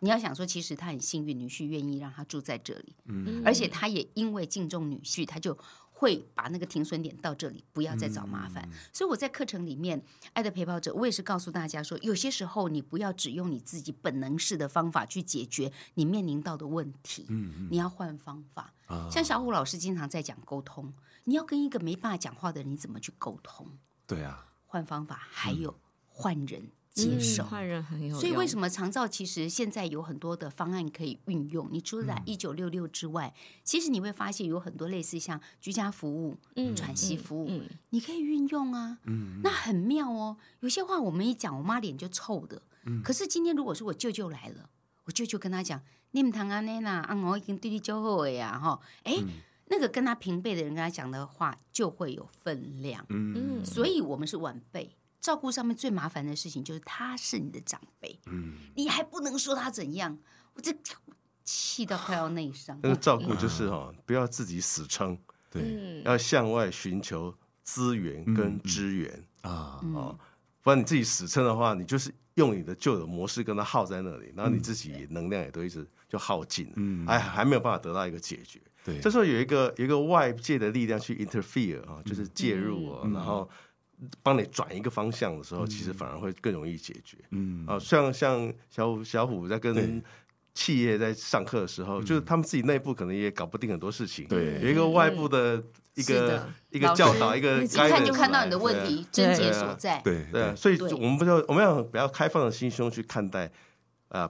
你要想说，其实他很幸运，女婿愿意让他住在这里。嗯，而且他也因为敬重女婿，他就会把那个停损点到这里，不要再找麻烦。嗯，所以我在课程里面，爱的陪跑者，我也是告诉大家说，有些时候你不要只用你自己本能式的方法去解决你面临到的问题。嗯，你要换方法。像小虎老师经常在讲沟通。你要跟一个没办法讲话的人，你怎么去沟通？对啊，换方法，还有换人接受，换人很有。所以为什么长照其实现在有很多的方案可以运用？你除了在一九六六之外，其实你会发现有很多类似像居家服务、喘息服务，你可以运用啊。那很妙哦。有些话我们一讲，我妈脸就臭的。可是今天如果是我舅舅来了，我舅舅跟他讲：“你们谈安内啦，啊，我已经对你就好了呀，哈。”哎。那个跟他平辈的人跟他讲的话就会有分量。嗯，所以我们是晚辈，照顾上面最麻烦的事情就是他是你的长辈，嗯，你还不能说他怎样，我这气到快要内伤。那个照顾就是哈，不要自己死撑，对，要向外寻求资源跟支援。啊。哦，不然你自己死撑的话，你就是用你的旧的模式跟他耗在那里，然后你自己能量也都一直就耗尽，嗯，还还没有办法得到一个解决。对，这时候有一个有一个外界的力量去 interfere 啊，就是介入啊，然后帮你转一个方向的时候，其实反而会更容易解决。嗯。啊，像像小小虎在跟企业在上课的时候，就是他们自己内部可能也搞不定很多事情。对，有一个外部的一个一个教导，一个一看就看到你的问题症结所在。对对，所以我们不要我们要比较开放的心胸去看待。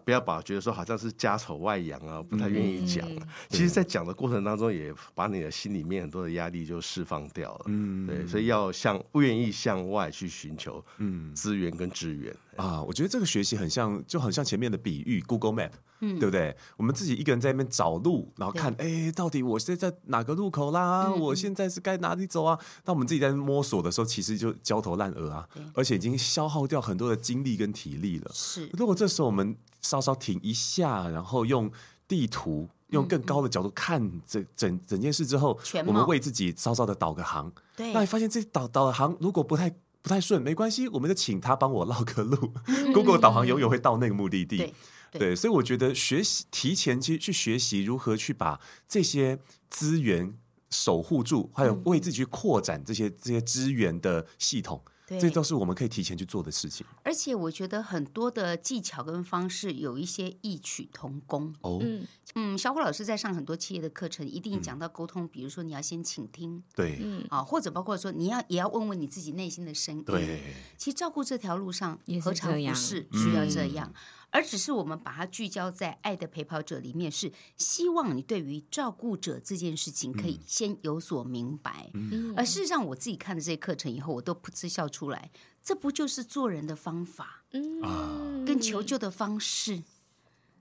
不要把觉得说好像是家丑外扬啊，不太愿意讲、啊。嗯、其实，在讲的过程当中，也把你的心里面很多的压力就释放掉了。嗯，对，所以要向不愿意向外去寻求嗯资源跟支援。啊，我觉得这个学习很像，就很像前面的比喻，Google Map，嗯，对不对？我们自己一个人在那边找路，然后看，哎对，到底我现在在哪个路口啦？嗯、我现在是该哪里走啊？当我们自己在摸索的时候，其实就焦头烂额啊，而且已经消耗掉很多的精力跟体力了。是，如果这时候我们稍稍停一下，然后用地图，用更高的角度看这整整件事之后，我们为自己稍稍的导个航，对，那你发现这导导航如果不太。不太顺，没关系，我们就请他帮我绕个路。嗯、Google 导航永远会到那个目的地。对，对对，所以我觉得学习提前去去学习如何去把这些资源守护住，还有为自己去扩展这些这些资源的系统。对这都是我们可以提前去做的事情，而且我觉得很多的技巧跟方式有一些异曲同工。哦，嗯嗯，小虎老师在上很多企业的课程，一定讲到沟通，嗯、比如说你要先倾听，对，嗯啊，或者包括说你要也要问问你自己内心的声音。对，其实照顾这条路上何尝不是需要这样？而只是我们把它聚焦在爱的陪跑者里面，是希望你对于照顾者这件事情可以先有所明白。嗯、而事实上，我自己看了这些课程以后，我都噗嗤笑出来。这不就是做人的方法？嗯，跟求救的方式，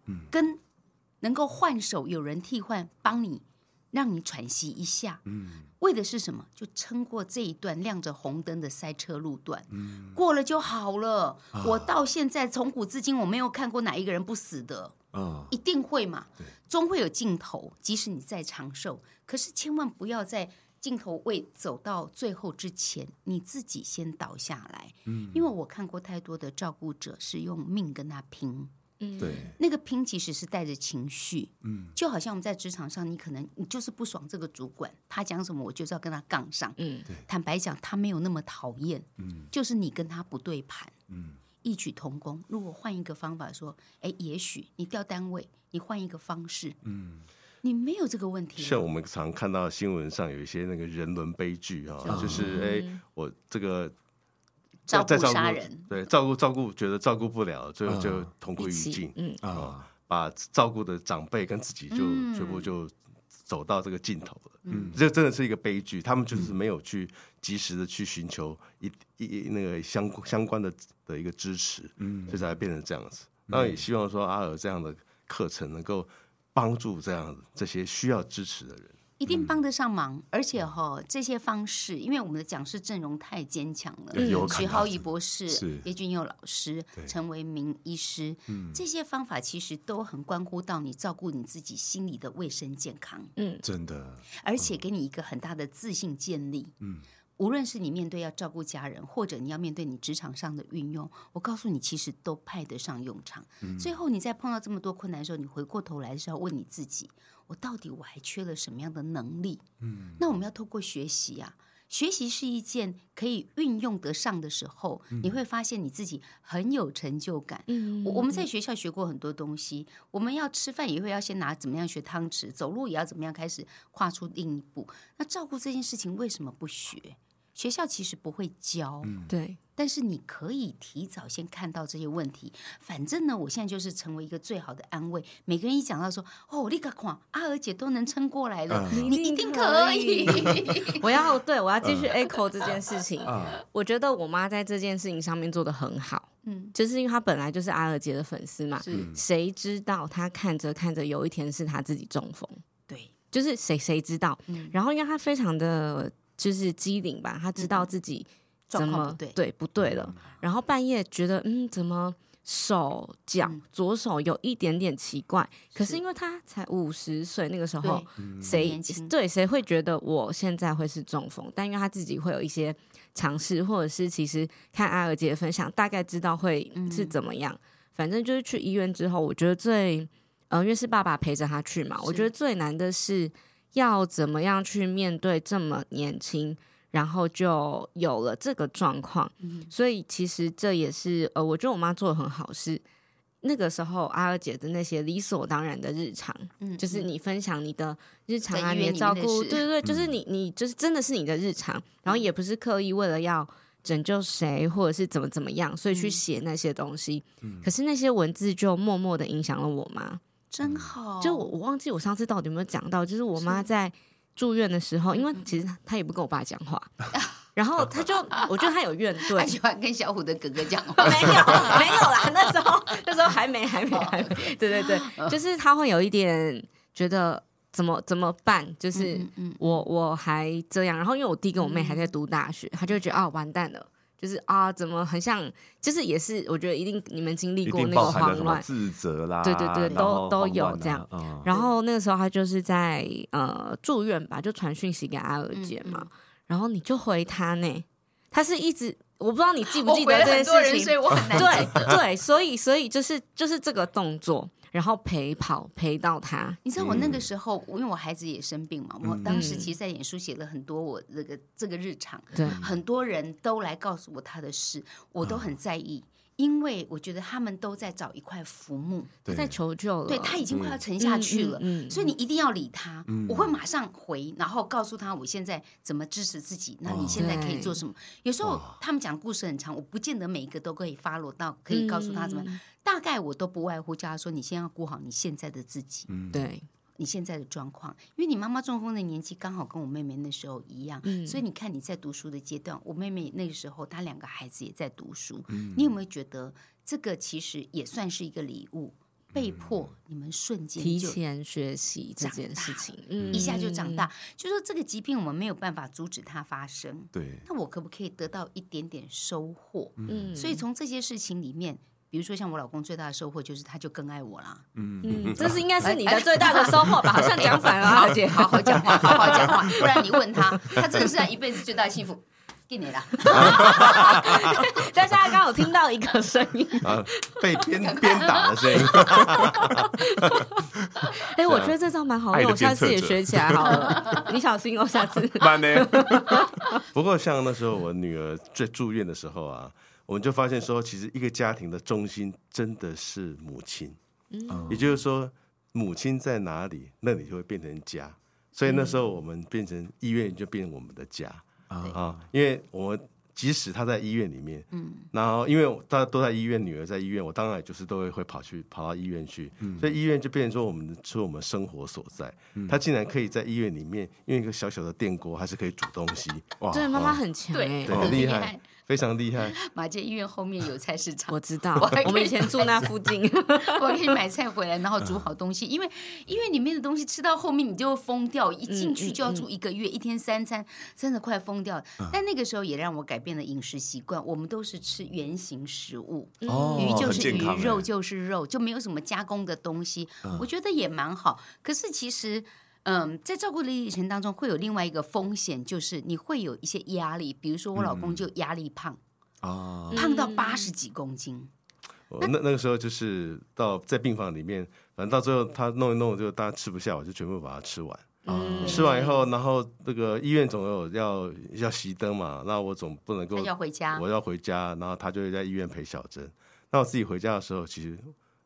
嗯，跟能够换手有人替换帮你。让你喘息一下，嗯，为的是什么？就撑过这一段亮着红灯的塞车路段，嗯，过了就好了。啊、我到现在从古至今，我没有看过哪一个人不死的，啊、一定会嘛，对终会有尽头。即使你再长寿，可是千万不要在尽头未走到最后之前，你自己先倒下来，嗯，因为我看过太多的照顾者是用命跟他拼。嗯，对，那个拼其实是带着情绪，嗯，就好像我们在职场上，你可能你就是不爽这个主管，他讲什么，我就是要跟他杠上，嗯，对，坦白讲，他没有那么讨厌，嗯，就是你跟他不对盘，嗯，异曲同工。如果换一个方法说，哎，也许你调单位，你换一个方式，嗯，你没有这个问题。像我们常看到新闻上有一些那个人伦悲剧啊，就是哎，我这个。照顾杀人，对，照顾照顾，觉得照顾不了，最后就同归于尽，嗯。啊，把照顾的长辈跟自己就全部就走到这个尽头了，嗯，这真的是一个悲剧。他们就是没有去及时的去寻求一一那个相相关的的一个支持，嗯，所以才变成这样子。当然也希望说阿尔这样的课程能够帮助这样这些需要支持的人。一定帮得上忙，嗯、而且哈、哦，这些方式，因为我们的讲师阵容太坚强了，徐浩义博士、叶俊佑老师、陈维明医师，嗯、这些方法其实都很关乎到你照顾你自己心理的卫生健康，嗯，真的，而且给你一个很大的自信建立，嗯。无论是你面对要照顾家人，或者你要面对你职场上的运用，我告诉你，其实都派得上用场。嗯、最后你在碰到这么多困难的时候，你回过头来是要问你自己：我到底我还缺了什么样的能力？嗯，那我们要透过学习啊，学习是一件可以运用得上的时候，嗯、你会发现你自己很有成就感。嗯，我们在学校学过很多东西，我们要吃饭也会要先拿怎么样学汤匙，走路也要怎么样开始跨出另一步。那照顾这件事情为什么不学？学校其实不会教，对、嗯，但是你可以提早先看到这些问题。反正呢，我现在就是成为一个最好的安慰。每个人一讲到说：“哦，我立刻看阿娥姐都能撑过来了，嗯、你一定可以。<laughs> ”我要对我要继续 echo 这件事情。嗯、我觉得我妈在这件事情上面做的很好，嗯，就是因为她本来就是阿尔姐的粉丝嘛。是谁知道她看着看着有一天是她自己中风？对。就是谁谁知道。嗯、然后因为她非常的就是机灵吧，他知道自己怎么、嗯、对对不对了。然后半夜觉得嗯怎么手脚左手有一点点奇怪，嗯、可是因为他才五十岁那个时候，谁对谁会觉得我现在会是中风？但因为他自己会有一些尝试，或者是其实看阿尔杰的分享，大概知道会是怎么样。嗯、反正就是去医院之后，我觉得最。呃，因为是爸爸陪着他去嘛，我觉得最难的是要怎么样去面对这么年轻，然后就有了这个状况。嗯、所以其实这也是呃，我觉得我妈做的很好，是那个时候阿尔姐的那些理所当然的日常，嗯、就是你分享你的日常啊，你的照顾，对对对，就是你你就是真的是你的日常，然后也不是刻意为了要拯救谁或者是怎么怎么样，所以去写那些东西。嗯、可是那些文字就默默的影响了我妈。真好，就我我忘记我上次到底有没有讲到，就是我妈在住院的时候，因为其实她也不跟我爸讲话，<laughs> 然后她就我觉得她有怨怼，她喜欢跟小虎的哥哥讲话，<laughs> 没有没有啦，那时候那时候还没还没还没，对对对，就是她会有一点觉得怎么怎么办，就是我我还这样，然后因为我弟跟我妹还在读大学，她就觉得啊完蛋了。就是啊，怎么很像？就是也是，我觉得一定你们经历过那个慌乱、自责啦，对对对，都都有这样。嗯、然后那个时候他就是在呃住院吧，就传讯息给阿尔姐嘛。嗯嗯、然后你就回他呢，他是一直我不知道你记不记得这件事情，所以我很难对对，所以所以就是就是这个动作。然后陪跑陪到他，你知道我那个时候，因为我孩子也生病嘛，我当时其实在演书写了很多我这个这个日常，对，很多人都来告诉我他的事，我都很在意。因为我觉得他们都在找一块浮木，对在求救了。对，他已经快要沉下去了，所以你一定要理他。嗯、我会马上回，然后告诉他我现在怎么支持自己。那你现在可以做什么？哦、有时候他们讲故事很长，我不见得每一个都可以 follow 到，可以告诉他怎么。嗯、大概我都不外乎叫他说：“你先要顾好你现在的自己。嗯”对。你现在的状况，因为你妈妈中风的年纪刚好跟我妹妹那时候一样，嗯、所以你看你在读书的阶段，我妹妹那个时候她两个孩子也在读书，嗯、你有没有觉得这个其实也算是一个礼物？被迫你们瞬间提前学习这件事情，嗯、一下就长大，就说这个疾病我们没有办法阻止它发生，对，那我可不可以得到一点点收获？嗯，所以从这些事情里面。比如说，像我老公最大的收获就是，他就更爱我啦。嗯嗯，<laughs> 这是应该是你的最大的收获吧？好像讲反了，阿姐，好好讲话，好好讲话，不然你问他，他真的是他一辈子最大的幸福，给你了。大家刚刚好听到一个声音，啊被鞭鞭打的声音。哎，我觉得这招蛮好用，我下次也学起来好了。你小心哦，下次。不过像那时候我女儿在住院的时候啊。我们就发现说，其实一个家庭的中心真的是母亲，嗯，也就是说，母亲在哪里，那里就会变成家。所以那时候我们变成医院，就变成我们的家啊。因为我们即使他在医院里面，嗯，然后因为大家都在医院，女儿在医院，我当然就是都会会跑去跑到医院去。所以医院就变成说，我们是我们生活所在。他竟然可以在医院里面用一个小小的电锅，还是可以煮东西。哇，对，妈妈很强，对，很厉害。非常厉害！<laughs> 马街医院后面有菜市场，我知道。我们以前住那附近，<laughs> 我可以买菜回来，然后煮好东西。因为医院里面的东西吃到后面你就会疯掉，一进去就要住一个月，一天三餐真的快疯掉。但那个时候也让我改变了饮食习惯，我们都是吃原形食物，鱼就是鱼，肉就是肉，就没有什么加工的东西。我觉得也蛮好。可是其实。嗯，在照顾的历程当中，会有另外一个风险，就是你会有一些压力。比如说，我老公就压力胖啊，胖到八十几公斤。那那个时候就是到在病房里面，反正到最后他弄一弄，就大家吃不下，我就全部把它吃完。吃完以后，然后那个医院总有要要熄灯嘛，那我总不能够要回家，我要回家，然后他就会在医院陪小珍。那我自己回家的时候，其实。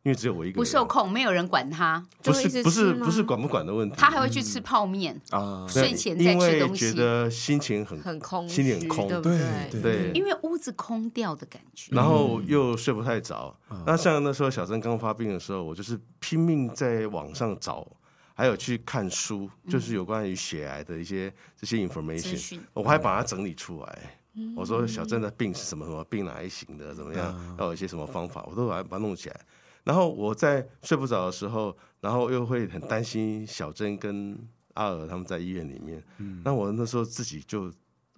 因为只有我一个人，不受控，没有人管他，不是不是不是管不管的问题，他还会去吃泡面啊，睡前再吃东西，因为觉得心情很很空，心里很空，对对，因为屋子空掉的感觉，然后又睡不太着。那像那时候小珍刚发病的时候，我就是拼命在网上找，还有去看书，就是有关于血癌的一些这些 information，我还把它整理出来。我说小珍的病是什么什么病，哪一型的，怎么样，要有一些什么方法，我都把它把它弄起来。然后我在睡不着的时候，然后又会很担心小珍跟阿尔他们在医院里面，嗯，那我那时候自己就，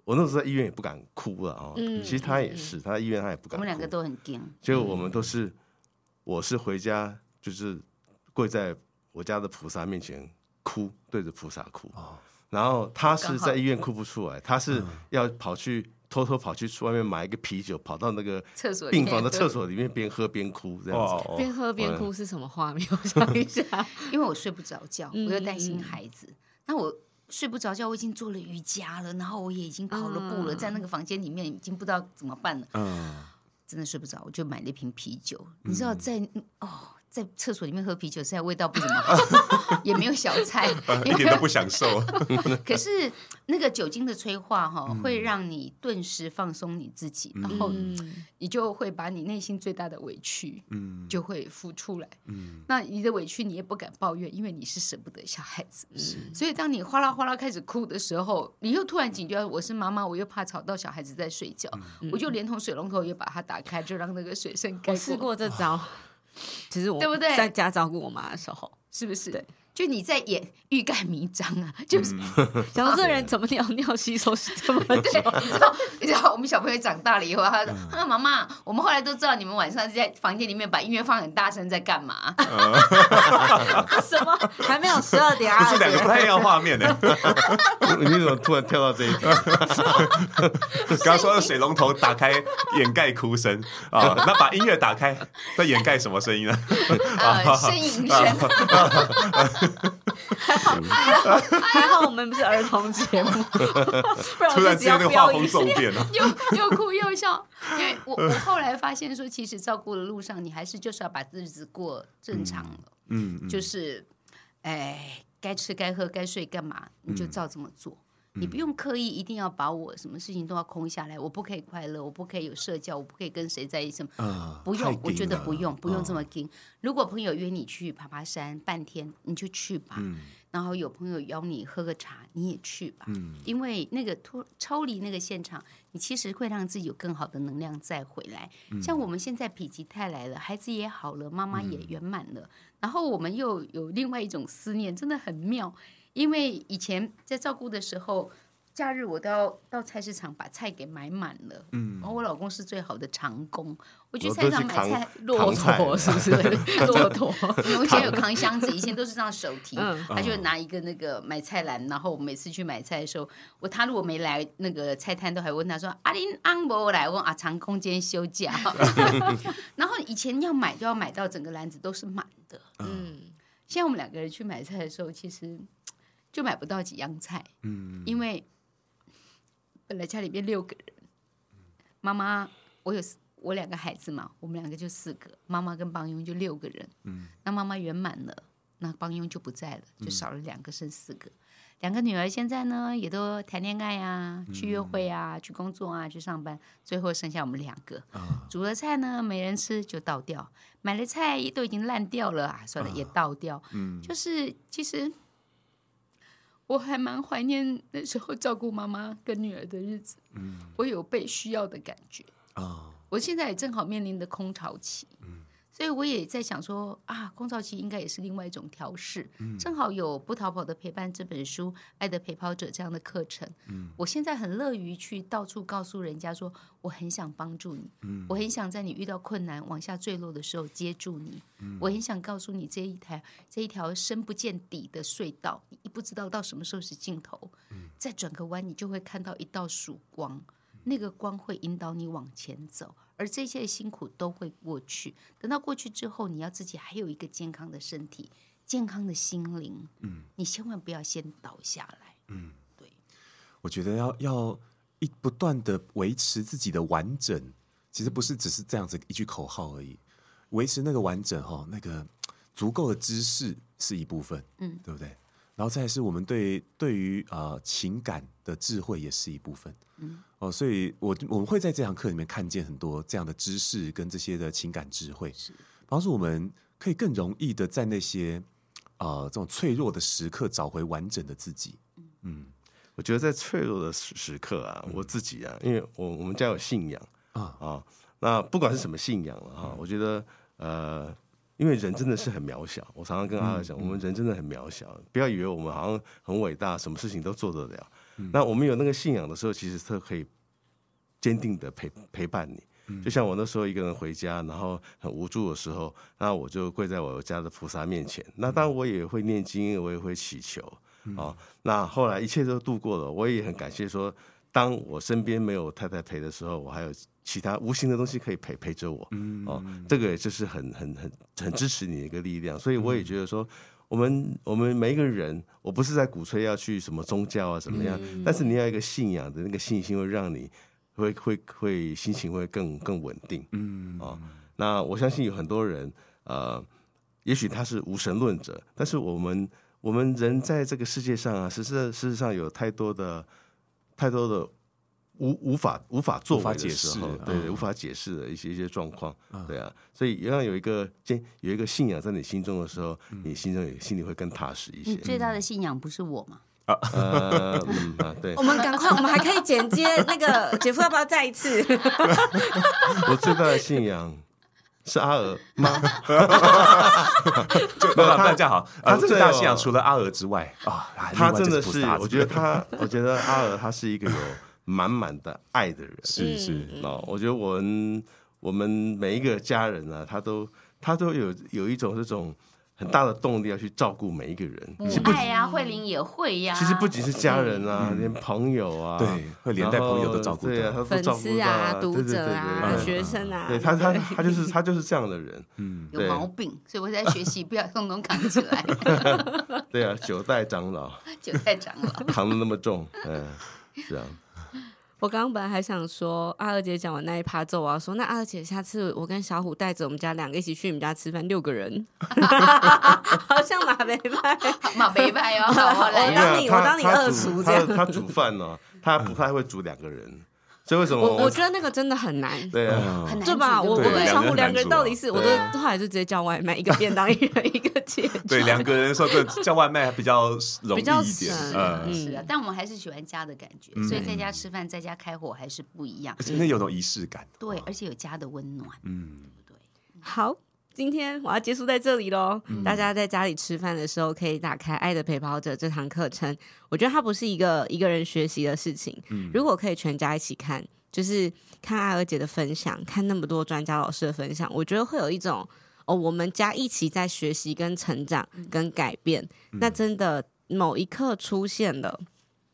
我那时候在医院也不敢哭了啊。嗯，其实他也是，他在医院他也不敢哭。我们两个都很惊。就我们都是，我是回家就是跪在我家的菩萨面前哭，对着菩萨哭。哦，然后他是在医院哭不出来，他是要跑去。偷偷跑去外面买一个啤酒，跑到那个厕所病房的厕所里面边喝边哭，这样子。边喝边哭是什么画面？我想一下，<laughs> 因为我睡不着觉，我又担心孩子。那我睡不着觉，我已经做了瑜伽了，然后我也已经跑了步了，在那个房间里面已经不知道怎么办了。嗯，真的睡不着，我就买了一瓶啤酒。你知道，在哦。在厕所里面喝啤酒，实在味道不怎么好，<laughs> 也没有小菜，<laughs> 一点都不享受。<laughs> 可是那个酒精的催化哈，会让你顿时放松你自己，然后你就会把你内心最大的委屈，嗯就会浮出来。嗯那你的委屈你也不敢抱怨，因为你是舍不得小孩子。所以当你哗啦哗啦开始哭的时候，你又突然警觉，我是妈妈，我又怕吵到小孩子在睡觉，我就连同水龙头也把它打开，就让那个水声盖过。我试过这招。其实我对不对？在家照顾我妈的时候，是不是？对，就你在演欲盖弥彰啊，<laughs> 就是 <laughs> 想说这人怎么尿尿吸收是这么对？你知道？你知道我们小朋友长大了以后，他说：“妈妈，我们后来都知道你们晚上在房间里面把音乐放很大声，在干嘛？”什么？还没有十二点啊？这是两个不太一样画面呢。<laughs> 你怎么突然跳到这一段？刚刚说的水龙头打开掩盖哭声啊，那把音乐打开，在掩盖什么声音呢？啊，呻吟声。还好还好，我们不是儿童节目，<laughs> 不然之间那个画风骤变了，<laughs> 又又哭又笑。因为我我后来发现说，其实照顾的路上，你还是就是要把日子过正常了。嗯，嗯就是，哎，该吃该喝该睡干嘛，你就照这么做。你不用刻意一定要把我什么事情都要空下来，我不可以快乐，我不可以有社交，我不可以跟谁在一起。呃、不用，我觉得不用，不用这么紧。哦、如果朋友约你去爬爬山半天，你就去吧。嗯、然后有朋友邀你喝个茶，你也去吧。嗯、因为那个脱抽离那个现场，你其实会让自己有更好的能量再回来。嗯、像我们现在否极泰来了，孩子也好了，妈妈也圆满了，嗯、然后我们又有另外一种思念，真的很妙。因为以前在照顾的时候，假日我都要到菜市场把菜给买满了。嗯，然后我老公是最好的长工，我去菜市场买菜，骆驼 <laughs> 是不是？<laughs> 骆驼，因为以前有扛箱子，以前都是这样手提，嗯、他就拿一个那个买菜篮，然后我每次去买菜的时候，我他如果没来，那个菜摊都还问他说：“阿林安伯来问啊长工今天休假。<laughs> ”然后以前要买就要买到整个篮子都是满的。嗯，现在我们两个人去买菜的时候，其实。就买不到几样菜，嗯，因为本来家里面六个人，妈妈我有我两个孩子嘛，我们两个就四个，妈妈跟帮佣就六个人，嗯，那妈妈圆满了，那帮佣就不在了，就少了两个，剩四个，两个女儿现在呢也都谈恋爱啊，去约会啊，去工作啊，去上班，最后剩下我们两个，煮了菜呢没人吃就倒掉，买了菜都已经烂掉了啊，算了也倒掉，嗯，就是其实。我还蛮怀念那时候照顾妈妈跟女儿的日子，嗯，我有被需要的感觉啊。哦，我现在也正好面临的空巢期，嗯。所以我也在想说啊，空巢期应该也是另外一种调试。嗯、正好有不逃跑的陪伴这本书，《爱的陪跑者》这样的课程。嗯、我现在很乐于去到处告诉人家说，我很想帮助你，嗯、我很想在你遇到困难往下坠落的时候接住你。嗯、我很想告诉你这一台这一条深不见底的隧道，你不知道到什么时候是尽头。嗯、再转个弯，你就会看到一道曙光，那个光会引导你往前走。而这些辛苦都会过去，等到过去之后，你要自己还有一个健康的身体、健康的心灵。嗯，你千万不要先倒下来。嗯，对。我觉得要要一不断的维持自己的完整，其实不是只是这样子一句口号而已。维持那个完整哈，那个足够的知识是一部分，嗯，对不对？然后再是我们对对于啊、呃、情感的智慧也是一部分，嗯哦，所以我我们会在这堂课里面看见很多这样的知识跟这些的情感智慧，是帮助我们可以更容易的在那些啊、呃、这种脆弱的时刻找回完整的自己。嗯，我觉得在脆弱的时时刻啊，我自己啊，因为我我们家有信仰啊啊，那不管是什么信仰了哈，我觉得呃。因因为人真的是很渺小。我常常跟阿娥讲，我们人真的很渺小，不要以为我们好像很伟大，什么事情都做得了。那我们有那个信仰的时候，其实是可以坚定的陪陪伴你。就像我那时候一个人回家，然后很无助的时候，那我就跪在我家的菩萨面前。那当然我也会念经，我也会祈求啊。那后来一切都度过了，我也很感谢说，当我身边没有太太陪的时候，我还有其他无形的东西可以陪陪着我。哦，这个也就是很很很很支持你的一个力量。所以我也觉得说，我们我们每一个人，我不是在鼓吹要去什么宗教啊怎么样，但是你要一个信仰的那个信心，会让你。会会会心情会更更稳定，嗯啊、哦，那我相信有很多人，呃，也许他是无神论者，但是我们我们人在这个世界上啊，实际事实上有太多的太多的无无法无法作为的时候，对，对，无法解释的一些一些状况，对啊，所以要有一个坚有一个信仰在你心中的时候，你心中也心里会更踏实一些。你最大的信仰不是我吗？啊，<laughs> 呃，嗯啊，对，我们赶快，我们还可以剪接 <laughs> 那个姐夫，要不要再一次？<laughs> 我最大的信仰是阿娥妈，就那那这样好，他最大的信仰除了阿娥之外啊，他真的是，我觉得他，我觉得阿娥他是一个有满满的爱的人，是是哦，我觉得我们我们每一个家人啊，他都他都有有一种这种。很大的动力要去照顾每一个人，母爱呀，慧玲也会呀。其实不仅是家人啊，连朋友啊，对，会连带朋友都照顾。对啊，他粉丝啊，读者啊，学生啊，对他，他他就是他就是这样的人。嗯，有毛病，所以我在学习，不要通通扛起来。<laughs> 对啊，九代长老，<laughs> 九代长老扛的那么重，嗯，是啊。我刚刚本来还想说，阿二姐讲完那一趴之后，我要说，那阿二姐下次我跟小虎带着我们家两个一起去你们家吃饭，六个人，<laughs> 好像马北派，马北派哦，我当你，我当你二厨这样，他煮饭呢，他不太会煮两个人。所以为什么我我觉得那个真的很难，对啊，很难，对吧？我我跟小虎两个人到底是，我都后来就直接叫外卖，一个便当，一人一个解决。对，两个人的时候，叫外卖还比较容易一点，嗯，是啊。但我们还是喜欢家的感觉，所以在家吃饭，在家开火还是不一样，真的有种仪式感。对，而且有家的温暖，嗯，对。好。今天我要结束在这里喽。嗯、大家在家里吃饭的时候，可以打开《爱的陪跑者》这堂课程。我觉得它不是一个一个人学习的事情。嗯、如果可以全家一起看，就是看阿娥姐的分享，看那么多专家老师的分享，我觉得会有一种哦，我们家一起在学习、跟成长、跟改变。嗯、那真的某一刻出现了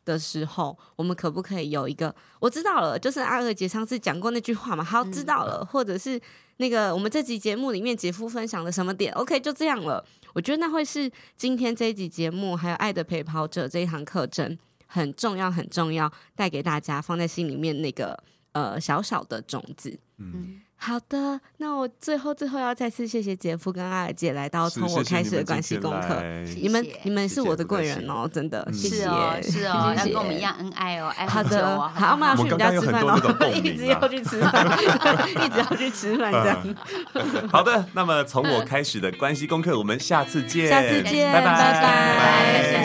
的时候，我们可不可以有一个？我知道了，就是阿二姐上次讲过那句话嘛。好，知道了，嗯、或者是。那个，我们这集节目里面姐夫分享的什么点？OK，就这样了。我觉得那会是今天这一集节目，还有《爱的陪跑者》这一堂课程很重要、很重要，带给大家放在心里面那个呃小小的种子。嗯。好的，那我最后最后要再次谢谢姐夫跟阿娥姐来到从我开始的关系功课，你们你们是我的贵人哦，真的，谢谢，是哦，要跟我们一样恩爱哦，爱好的，好，我们要去你家吃饭哦，<laughs> 一直要去吃饭，<laughs> 一直要去吃饭这样。<laughs> 好的，那么从我开始的关系功课，我们下次见，下次见，拜拜。